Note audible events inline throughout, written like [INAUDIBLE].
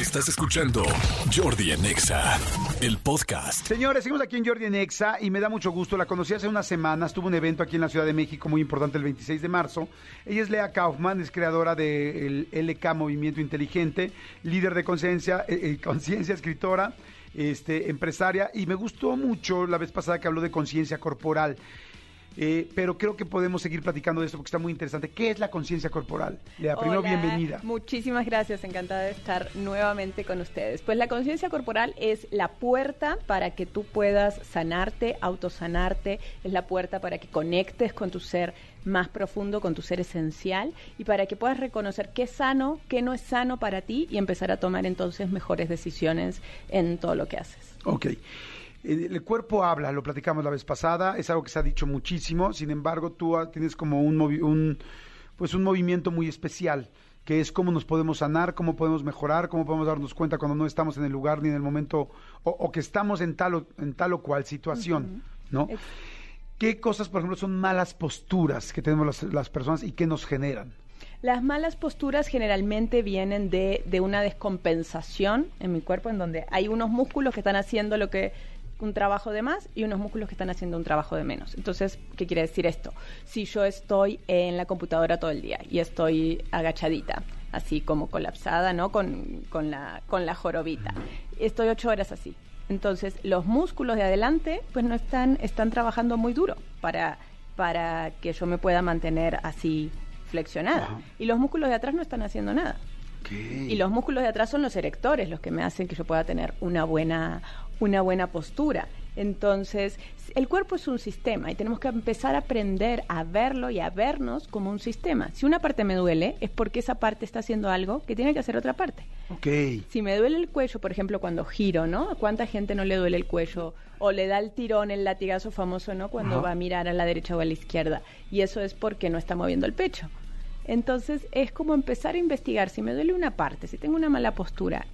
Estás escuchando Jordi en Exa, el podcast. Señores, seguimos aquí en Jordi en Exa y me da mucho gusto. La conocí hace unas semanas. Tuvo un evento aquí en la Ciudad de México muy importante el 26 de marzo. Ella es Lea Kaufman, es creadora del LK Movimiento Inteligente, líder de conciencia, eh, eh, conciencia, escritora, este, empresaria. Y me gustó mucho la vez pasada que habló de conciencia corporal. Eh, pero creo que podemos seguir platicando de esto porque está muy interesante. ¿Qué es la conciencia corporal? Lea, primero, Hola, bienvenida. Muchísimas gracias, encantada de estar nuevamente con ustedes. Pues la conciencia corporal es la puerta para que tú puedas sanarte, autosanarte, es la puerta para que conectes con tu ser más profundo, con tu ser esencial y para que puedas reconocer qué es sano, qué no es sano para ti y empezar a tomar entonces mejores decisiones en todo lo que haces. Ok. El cuerpo habla, lo platicamos la vez pasada, es algo que se ha dicho muchísimo, sin embargo tú tienes como un, movi- un, pues un movimiento muy especial, que es cómo nos podemos sanar, cómo podemos mejorar, cómo podemos darnos cuenta cuando no estamos en el lugar ni en el momento, o, o que estamos en tal o, en tal o cual situación, ¿no? ¿Qué cosas, por ejemplo, son malas posturas que tenemos las, las personas y qué nos generan? Las malas posturas generalmente vienen de, de una descompensación en mi cuerpo, en donde hay unos músculos que están haciendo lo que un trabajo de más y unos músculos que están haciendo un trabajo de menos. Entonces, ¿qué quiere decir esto? Si yo estoy en la computadora todo el día y estoy agachadita, así como colapsada, ¿no? Con, con la, con la jorobita. Estoy ocho horas así. Entonces, los músculos de adelante, pues no están, están trabajando muy duro para, para que yo me pueda mantener así flexionada. Y los músculos de atrás no están haciendo nada. Y los músculos de atrás son los erectores, los que me hacen que yo pueda tener una buena, una buena postura. Entonces, el cuerpo es un sistema y tenemos que empezar a aprender a verlo y a vernos como un sistema. Si una parte me duele, es porque esa parte está haciendo algo que tiene que hacer otra parte. Si me duele el cuello, por ejemplo, cuando giro, ¿no? ¿A cuánta gente no le duele el cuello? O le da el tirón, el latigazo famoso, ¿no? Cuando va a mirar a la derecha o a la izquierda. Y eso es porque no está moviendo el pecho. Entonces, es como empezar a investigar si me duele una parte, si tengo una mala postura,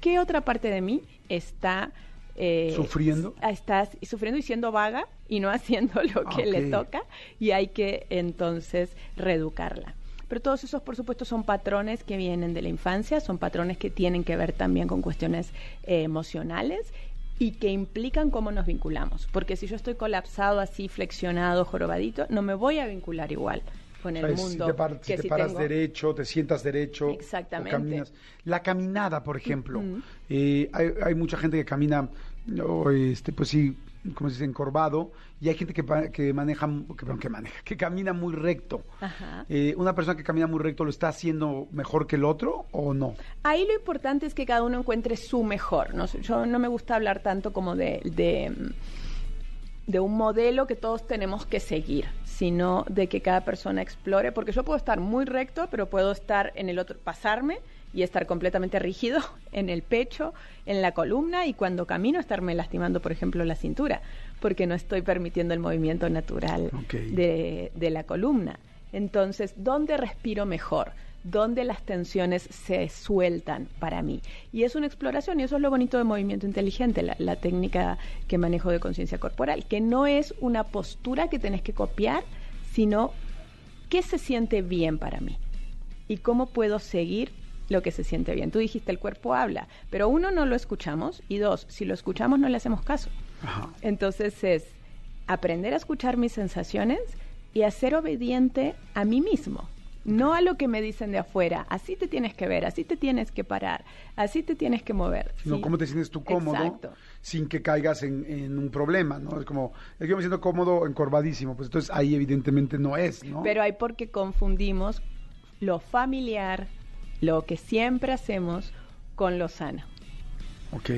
¿qué otra parte de mí está... eh, ¿Sufriendo? Está sufriendo y siendo vaga y no [LAUGHS] haciendo lo que le toca y hay que entonces reeducarla. Pero todos esos, por supuesto, son patrones que vienen de la infancia, son patrones que tienen que ver también con cuestiones eh, emocionales y que implican cómo nos vinculamos. Porque si yo estoy colapsado así, flexionado, jorobadito, no me voy a vincular igual con el O sea, si mundo. te, par- si que te si paras tengo- derecho, te sientas derecho. o Exactamente. caminas. La caminada, por ejemplo. Eh, hay, hay mucha gente que camina, o, este, pues sí, como se dice, encorvado. Y hay gente que, que maneja, que, perdón, que maneja, que camina muy recto. Ajá. Eh, ¿Una persona que camina muy recto lo está haciendo mejor que el otro o no? Ahí lo importante es que cada uno encuentre su mejor. ¿no? Yo no me gusta hablar tanto como de, de, de un modelo que todos tenemos que seguir, sino de que cada persona explore, porque yo puedo estar muy recto, pero puedo estar en el otro, pasarme y estar completamente rígido [LAUGHS] en el pecho, en la columna y cuando camino estarme lastimando, por ejemplo, la cintura, porque no estoy permitiendo el movimiento natural de, de la columna. Entonces, ¿dónde respiro mejor? ¿Dónde las tensiones se sueltan para mí? Y es una exploración, y eso es lo bonito de movimiento inteligente, la, la técnica que manejo de conciencia corporal, que no es una postura que tenés que copiar, sino qué se siente bien para mí y cómo puedo seguir lo que se siente bien. Tú dijiste, el cuerpo habla, pero uno, no lo escuchamos, y dos, si lo escuchamos no le hacemos caso. Ajá. Entonces es aprender a escuchar mis sensaciones y a ser obediente a mí mismo, no a lo que me dicen de afuera. Así te tienes que ver, así te tienes que parar, así te tienes que mover. Sino ¿sí? cómo te sientes tú cómodo Exacto. sin que caigas en, en un problema, ¿no? Es como, es que yo me siento cómodo encorvadísimo, pues entonces ahí evidentemente no es, ¿no? Pero hay porque confundimos lo familiar, lo que siempre hacemos, con lo sano. Ok.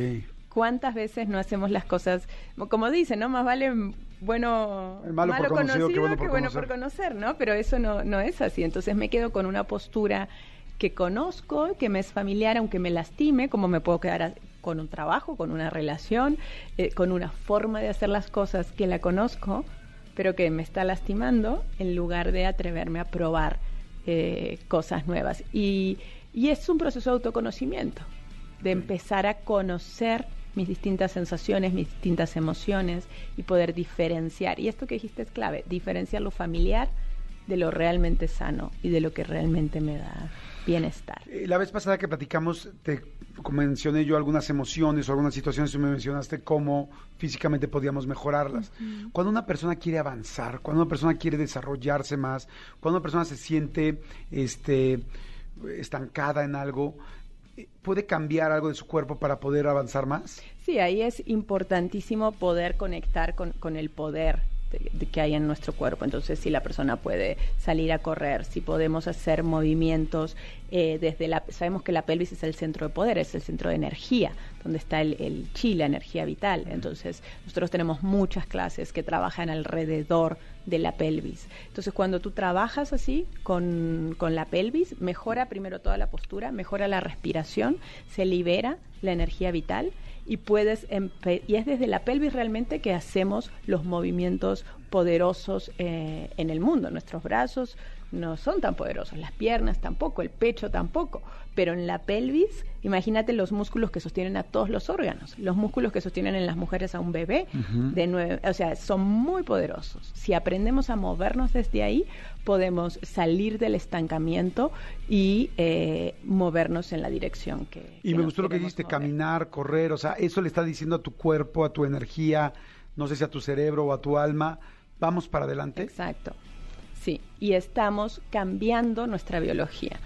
¿Cuántas veces no hacemos las cosas, como dicen, ¿no? Más vale bueno, El malo por conocido que bueno por bueno conocer. por conocer, ¿no? Pero eso no, no es así. Entonces me quedo con una postura que conozco, que me es familiar, aunque me lastime, como me puedo quedar a- con un trabajo, con una relación, eh, con una forma de hacer las cosas que la conozco, pero que me está lastimando en lugar de atreverme a probar eh, cosas nuevas. Y, y es un proceso de autoconocimiento, de empezar a conocer mis distintas sensaciones, mis distintas emociones y poder diferenciar. Y esto que dijiste es clave, diferenciar lo familiar de lo realmente sano y de lo que realmente me da bienestar. Eh, La vez pasada que platicamos, te mencioné yo algunas emociones o algunas situaciones, tú me mencionaste cómo físicamente podíamos mejorarlas. Cuando una persona quiere avanzar, cuando una persona quiere desarrollarse más, cuando una persona se siente este, estancada en algo, ¿puede cambiar algo de su cuerpo para poder avanzar más? Sí, ahí es importantísimo poder conectar con, con el poder de- de que hay en nuestro cuerpo. Entonces, si la persona puede salir a correr, si podemos hacer movimientos eh, desde la... Sabemos que la pelvis es el centro de poder, es el centro de energía, donde está el, el chi, la energía vital. Entonces, nosotros tenemos muchas clases que trabajan alrededor de la pelvis. Entonces, cuando tú trabajas así con, con la pelvis, mejora primero toda la postura, mejora la respiración, se libera la energía vital y puedes y es desde la pelvis realmente que hacemos los movimientos poderosos eh, en el mundo. Nuestros brazos no son tan poderosos, las piernas tampoco, el pecho tampoco, pero en la pelvis, imagínate los músculos que sostienen a todos los órganos, los músculos que sostienen en las mujeres a un bebé, de nueve, o sea, son muy poderosos. Si aprendemos a movernos desde ahí, podemos salir del estancamiento y eh, movernos en la dirección que. Y que me gustó lo que dijiste, mover. caminar, correr, o sea, eso le está diciendo a tu cuerpo, a tu energía, no sé si a tu cerebro o a tu alma, vamos para adelante. Exacto. Sí, y estamos cambiando nuestra biología.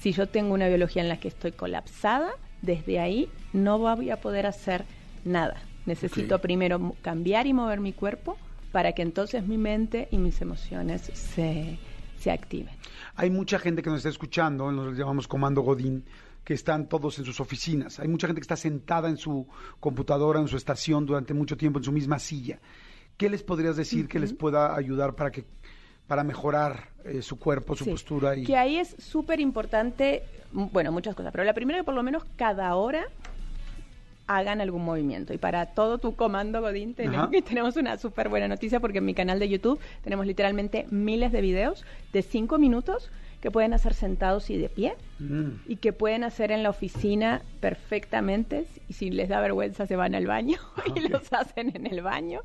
Si yo tengo una biología en la que estoy colapsada, desde ahí no voy a poder hacer nada. Necesito primero cambiar y mover mi cuerpo para que entonces mi mente y mis emociones se, se activen. Hay mucha gente que nos está escuchando, nos llamamos Comando Godín, que están todos en sus oficinas. Hay mucha gente que está sentada en su computadora, en su estación durante mucho tiempo, en su misma silla. ¿Qué les podrías decir que les pueda ayudar para que para mejorar eh, su cuerpo, su Sí, postura y Que ahí es súper importante, m- bueno, muchas cosas, pero la primera que por lo menos cada hora hagan algún movimiento. Y para todo tu comando, Godín, tenemos, [LAUGHS] tenemos una súper buena noticia porque en mi canal de YouTube tenemos literalmente miles de videos de cinco minutos que pueden hacer sentados y de pie Mm. y que pueden hacer en la oficina perfectamente y si les da vergüenza se van al baño [LAUGHS] y Ok. los hacen en el baño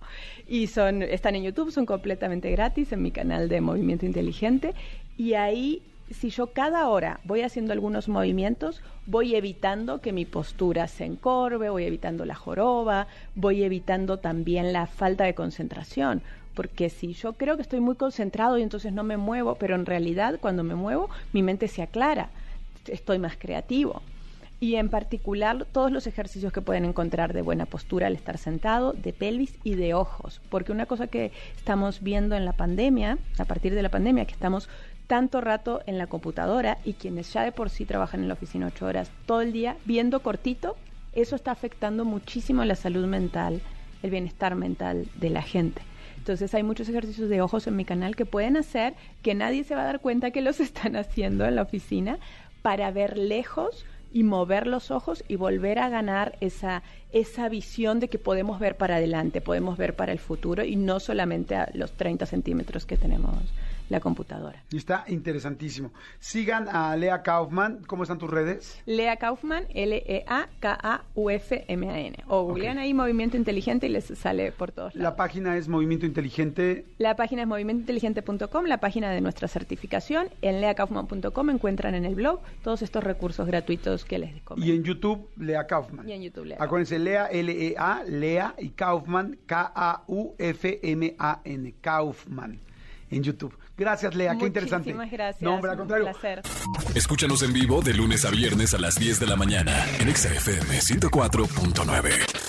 y son están en YouTube son completamente gratis en mi canal de Movimiento Inteligente y ahí si yo cada hora voy haciendo algunos movimientos voy evitando que mi postura se encorve voy evitando la joroba voy evitando también la falta de concentración porque si yo creo que estoy muy concentrado y entonces no me muevo, pero en realidad cuando me muevo mi mente se aclara, estoy más creativo. Y en particular todos los ejercicios que pueden encontrar de buena postura al estar sentado, de pelvis y de ojos, porque una cosa que estamos viendo en la pandemia, a partir de la pandemia, que estamos tanto rato en la computadora y quienes ya de por sí trabajan en la oficina ocho horas todo el día viendo cortito, eso está afectando muchísimo la salud mental, el bienestar mental de la gente. Entonces hay muchos ejercicios de ojos en mi canal que pueden hacer que nadie se va a dar cuenta que los [LAUGHS] están haciendo en la oficina para ver lejos y mover los ojos y volver a ganar esa, esa visión de que podemos ver para adelante, podemos ver para el futuro y no solamente a los 30 centímetros que tenemos la computadora. Y Está interesantísimo. Sigan a Lea Kaufman. ¿Cómo están tus redes? Lea Kaufman, L-E-A-K-A-U-F-M-A-N. O googlean ahí Movimiento Inteligente y les sale por todos La lados. página es Movimiento Inteligente. La página es movimientointeligente.com, la página de nuestra certificación. En leakaufman.com encuentran en el blog todos estos recursos gratuitos que les comento. Y en YouTube, Lea Kaufman. Y en YouTube, Lea Acuérdense, Lea, L-E-A, Lea y Kaufman, K-A-U-F-M-A-N, Kaufman, en YouTube. Gracias, Lea, qué interesante. Muchísimas gracias. No, hombre, al un contrario. placer. Escúchanos en vivo de lunes a viernes a las 10 de la mañana en Exa FM 104.9.